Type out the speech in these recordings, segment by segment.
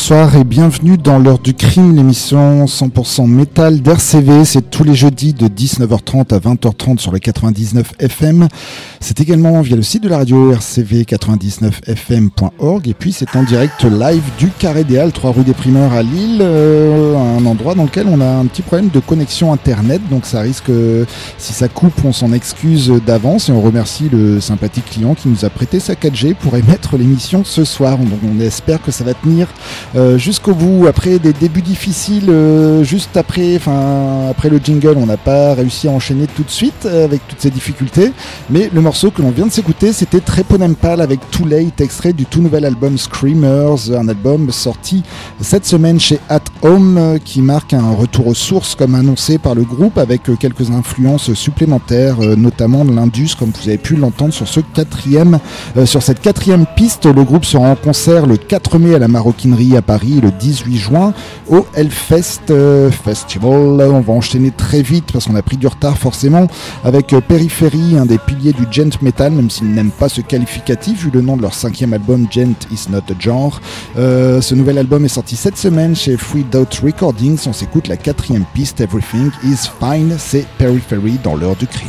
Bonsoir et bienvenue dans l'heure du crime, l'émission 100% métal d'RCV. C'est tous les jeudis de 19h30 à 20h30 sur le 99 FM. C'est également via le site de la radio rcv99fm.org et puis c'est en direct live du Carré des Halles, 3 rue des Primeurs à Lille, euh, un endroit dans lequel on a un petit problème de connexion internet, donc ça risque, si ça coupe, on s'en excuse d'avance et on remercie le sympathique client qui nous a prêté sa 4G pour émettre l'émission ce soir. Donc on espère que ça va tenir euh, jusqu'au bout. Après des débuts difficiles, euh, juste après, enfin après le on n'a pas réussi à enchaîner tout de suite euh, avec toutes ces difficultés. Mais le morceau que l'on vient de s'écouter, c'était Treponempal avec Too Late, extrait du tout nouvel album Screamers, un album sorti cette semaine chez At Home, qui marque un retour aux sources comme annoncé par le groupe, avec quelques influences supplémentaires, notamment l'Indus, comme vous avez pu l'entendre sur ce quatrième, sur cette quatrième piste. Le groupe sera en concert le 4 mai à la Maroquinerie à Paris le 18 juin au Hellfest euh, Festival. On va enchaîner très vite parce qu'on a pris du retard forcément avec euh, Periphery, un des piliers du gent metal, même s'ils n'aiment pas ce qualificatif vu le nom de leur cinquième album Gent is not a genre. Euh, ce nouvel album est sorti cette semaine chez Free Doubt Recordings. On s'écoute la quatrième piste Everything is Fine. C'est Periphery dans l'heure du crime.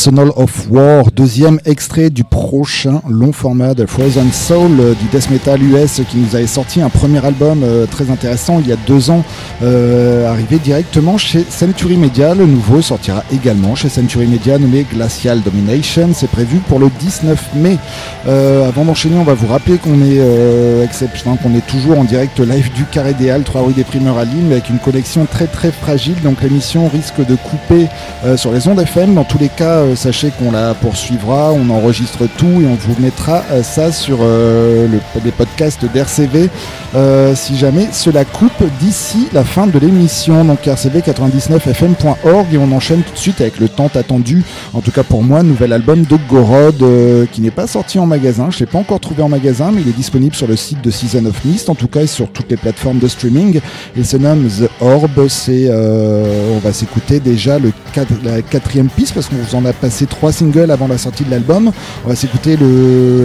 Arsenal of War, deuxième extrait du prochain long format de Frozen Soul euh, du death metal US qui nous avait sorti un premier album euh, très intéressant il y a deux ans, euh, arrivé directement chez Century Media. Le nouveau sortira également chez Century Media nommé Glacial Domination. C'est prévu pour le 19 mai. avant d'enchaîner, on va vous rappeler qu'on est exception, qu'on est toujours en direct live du Carré des Halles, 3 rue des Primeurs à Lille, mais avec une connexion très très fragile. Donc l'émission risque de couper sur les ondes FM. Dans tous les cas, sachez qu'on la poursuivra, on enregistre tout et on vous mettra euh, ça sur euh, les podcasts d'RCV si jamais cela coupe d'ici la fin de l'émission. Donc rcv99fm.org et on enchaîne tout de suite avec le temps attendu, en tout cas pour moi, nouvel album de Gorod qui n'est pas sorti en magasin. Je ne l'ai pas encore trouvé en magasin, mais il est disponible sur le site de Season of Mist, en tout cas et sur toutes les plateformes de streaming. Il se nomme The Orb. C'est, on va s'écouter déjà le la quatrième piste parce qu'on vous en a passé trois singles avant la sortie de l'album. On va s'écouter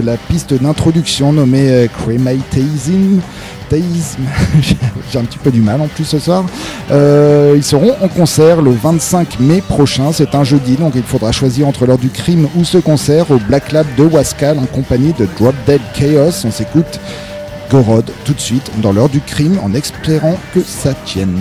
la piste d'introduction nommée euh, Crematism. J'ai un petit peu du mal en plus ce soir. Euh, ils seront en concert le 25 mai prochain. C'est un jeudi, donc il faudra choisir entre l'heure du crime ou ce concert au Black Lab de Wascal en compagnie de Drop Dead Chaos. On s'écoute Gorod tout de suite dans l'heure du crime en espérant que ça tienne.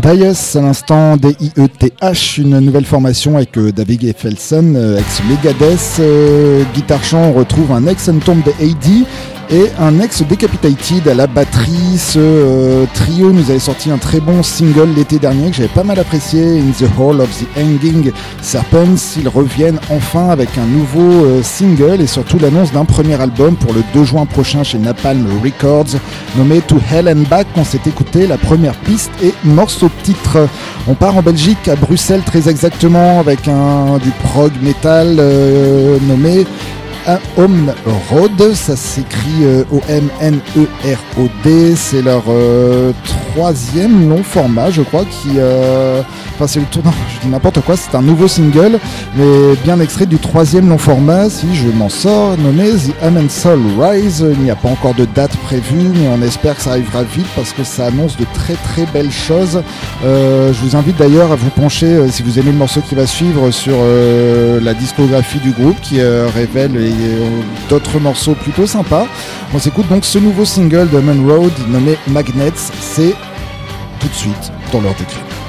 Bias à l'instant D-I-E-T-H, une nouvelle formation avec euh, David Effelson, euh, ex Megadeth, euh, guitare chant, on retrouve un ex Entomb de AD et un ex Decapitated à la batterie. Ce trio nous avait sorti un très bon single l'été dernier que j'avais pas mal apprécié, In the Hall of the Hanging Serpents. Ils reviennent enfin avec un nouveau single et surtout l'annonce d'un premier album pour le 2 juin prochain chez Napalm Records nommé To Hell and Back. On s'est écouté la première piste et morceau titre. On part en Belgique, à Bruxelles très exactement, avec un du prog metal euh, nommé Home Road, ça s'écrit euh, O-M-N-E-R-O-D, c'est leur euh, troisième long format, je crois, qui, enfin c'est le tournant, je dis n'importe quoi, c'est un nouveau single, mais bien extrait du troisième long format, si je m'en sors, nommé The Amen Soul Rise. Il n'y a pas encore de date prévue, mais on espère que ça arrivera vite parce que ça annonce de très très belles choses. je vous invite d'ailleurs à vous pencher, si vous aimez le morceau qui va suivre, sur la discographie du groupe qui révèle d'autres morceaux plutôt sympas. On s'écoute donc ce nouveau single de Man Road nommé Magnets. C'est tout de suite dans l'ordre d'écrit.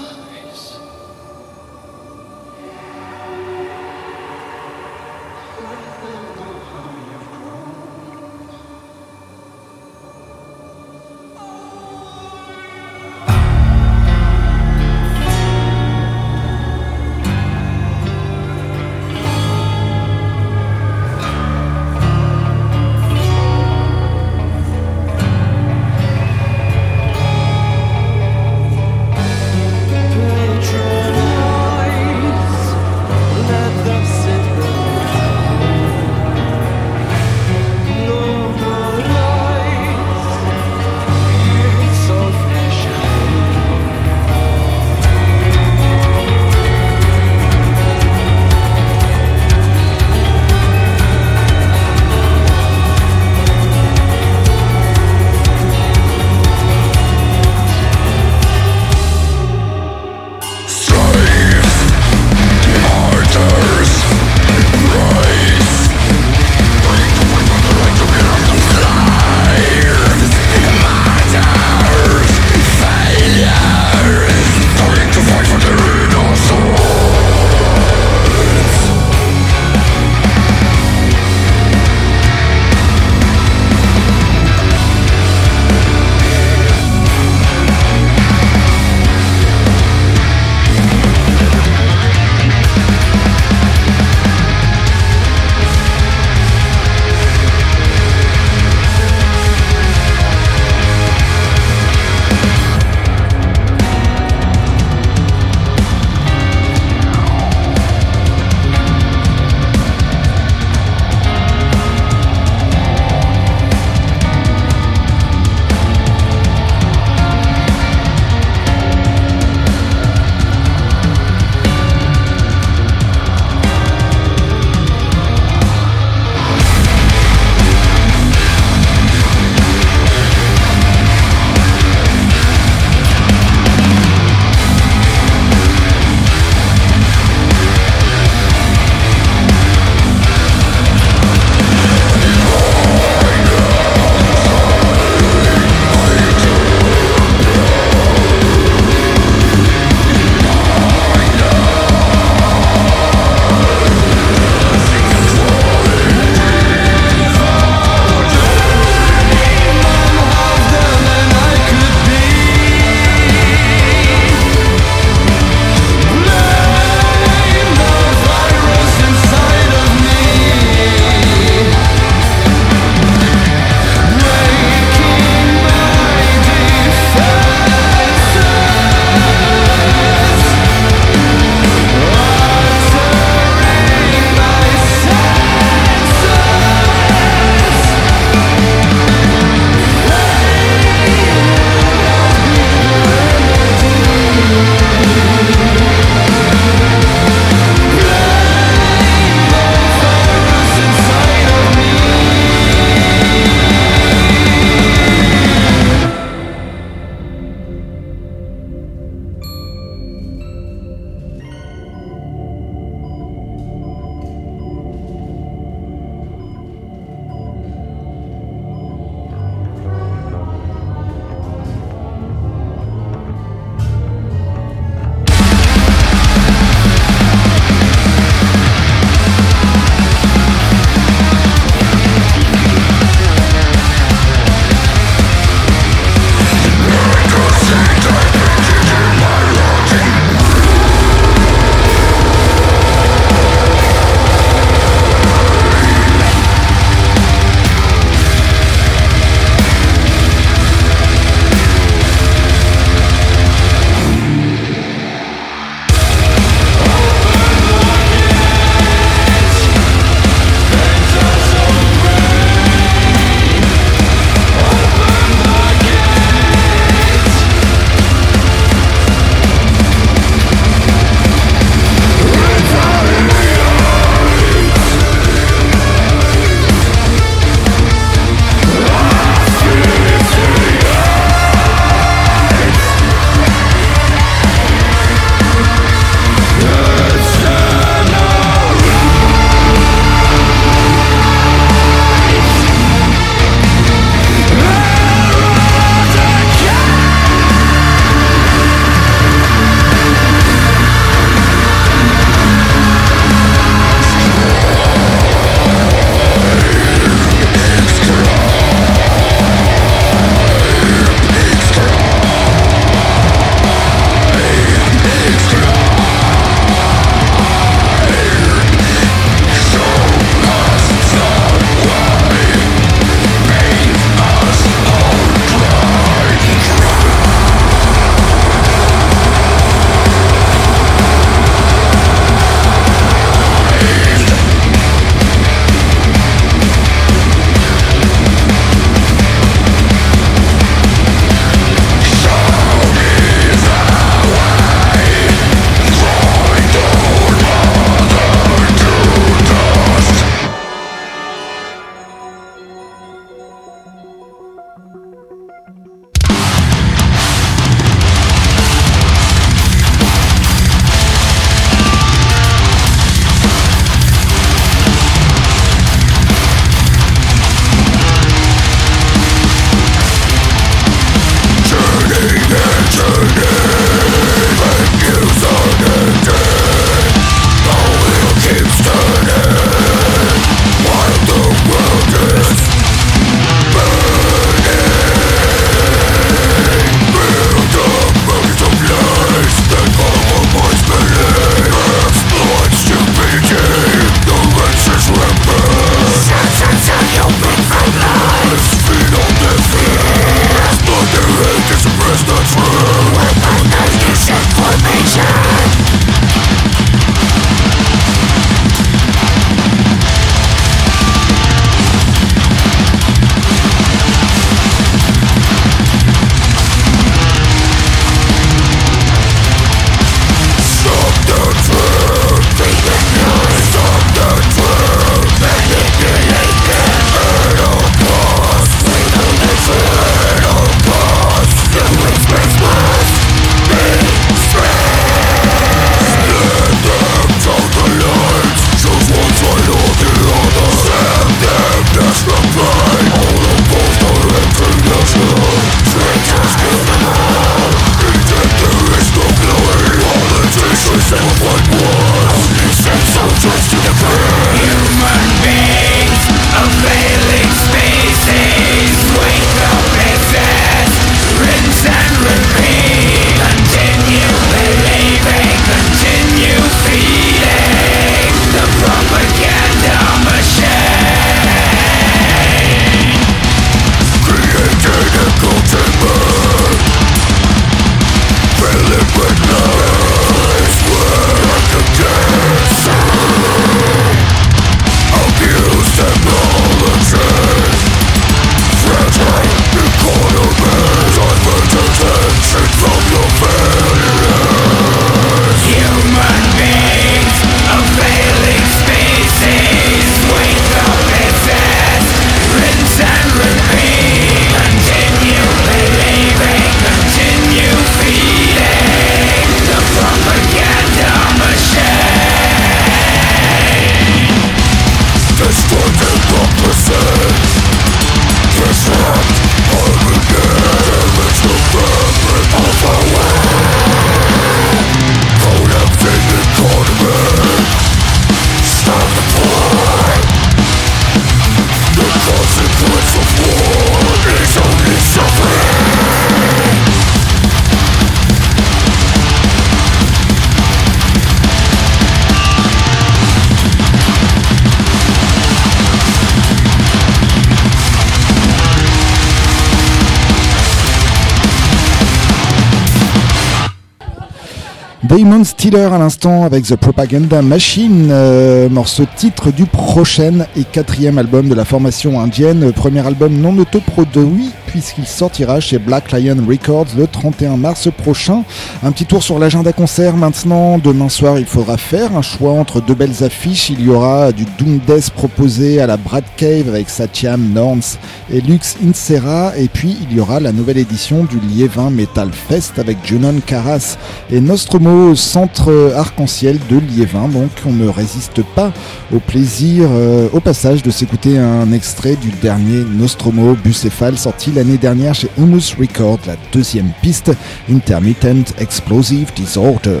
Damon Stiller à l'instant avec The Propaganda Machine, euh, morceau titre du prochain et quatrième album de la formation indienne, premier album non autoproduit puisqu'il sortira chez Black Lion Records le 31 mars prochain. Un petit tour sur l'agenda concert maintenant. Demain soir, il faudra faire un choix entre deux belles affiches. Il y aura du Doom Death proposé à la Brad Cave avec Satyam Norns et Lux Insera. Et puis, il y aura la nouvelle édition du Liévin Metal Fest avec Junon Karas et Nostromo Centre Arc-en-Ciel de Liévin. Donc, on ne résiste pas au plaisir, euh, au passage, de s'écouter un extrait du dernier Nostromo Bucéphale sorti l'année dernière chez Humus Records, la deuxième piste, Intermittent Explosive Disorder.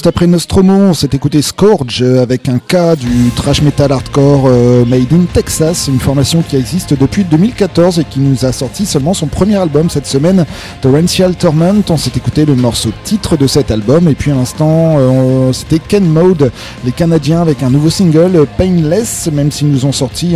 Juste après Nostromo, on s'est écouté Scourge avec un cas du trash metal hardcore euh, made in Texas, une formation qui existe depuis 2014 et qui nous a sorti seulement son premier album cette semaine, Torrential Torment. On s'est écouté le morceau titre de cet album et puis à l'instant euh, c'était Ken Mode, les Canadiens avec un nouveau single Painless, même s'ils nous ont sorti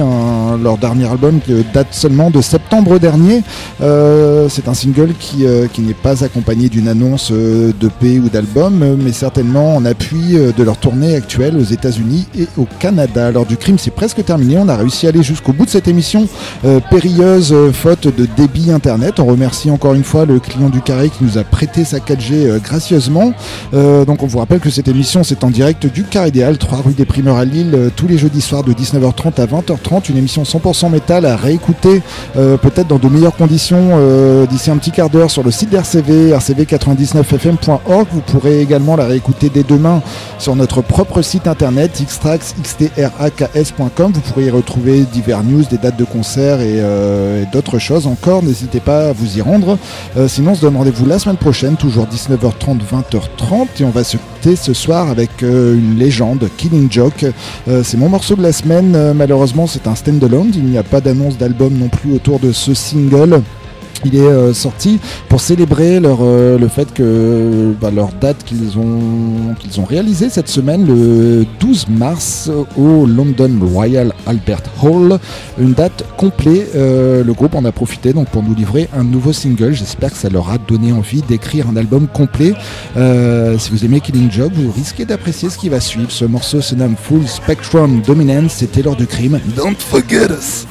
leur dernier album qui date seulement de septembre dernier. Euh, c'est un single qui, qui n'est pas accompagné d'une annonce de P ou d'album, mais certainement en appui de leur tournée actuelle aux États-Unis et au Canada. Alors du crime, c'est presque terminé. On a réussi à aller jusqu'au bout de cette émission euh, périlleuse, euh, faute de débit internet. On remercie encore une fois le client du carré qui nous a prêté sa 4G euh, gracieusement. donc on vous rappelle que cette émission c'est en direct du Carré idéal, 3 rue des Primeurs à Lille, tous les jeudis soirs de 19h30 à 20h30. Une émission 100% métal à réécouter peut-être dans de meilleures conditions d'ici un petit quart d'heure sur le site d'RCV, rcv99fm.org. Vous pourrez également la réécouter dès demain sur notre propre site internet xtrax.com. Vous pourrez retrouver divers news, des dates de concert euh, et, d'autres choses encore. N'hésitez pas à vous y rendre. Euh, sinon, on se donne rendez-vous la semaine prochaine, toujours 19h30, 20h30. Et on va se quitter ce soir avec euh, une légende, Killing Joke. c'est mon morceau de la semaine. malheureusement, c'est un stand-alone. Il n'y a pas d'annonce d'album non plus autour de ce single il est euh, sorti pour célébrer leur, euh, le fait bah, date qu'ils ont, qu'ils ont réalisé cette semaine, le 12 mars, au London Royal Albert Hall. Une date complète. Euh, le groupe en a profité donc pour nous livrer un nouveau single. J'espère que ça leur a donné envie d'écrire un album complet. si vous aimez Killing Job, vous risquez d'apprécier ce qui va suivre. Ce morceau se nomme Full Spectrum Dominance. C'était l'heure du crime. Don't forget us!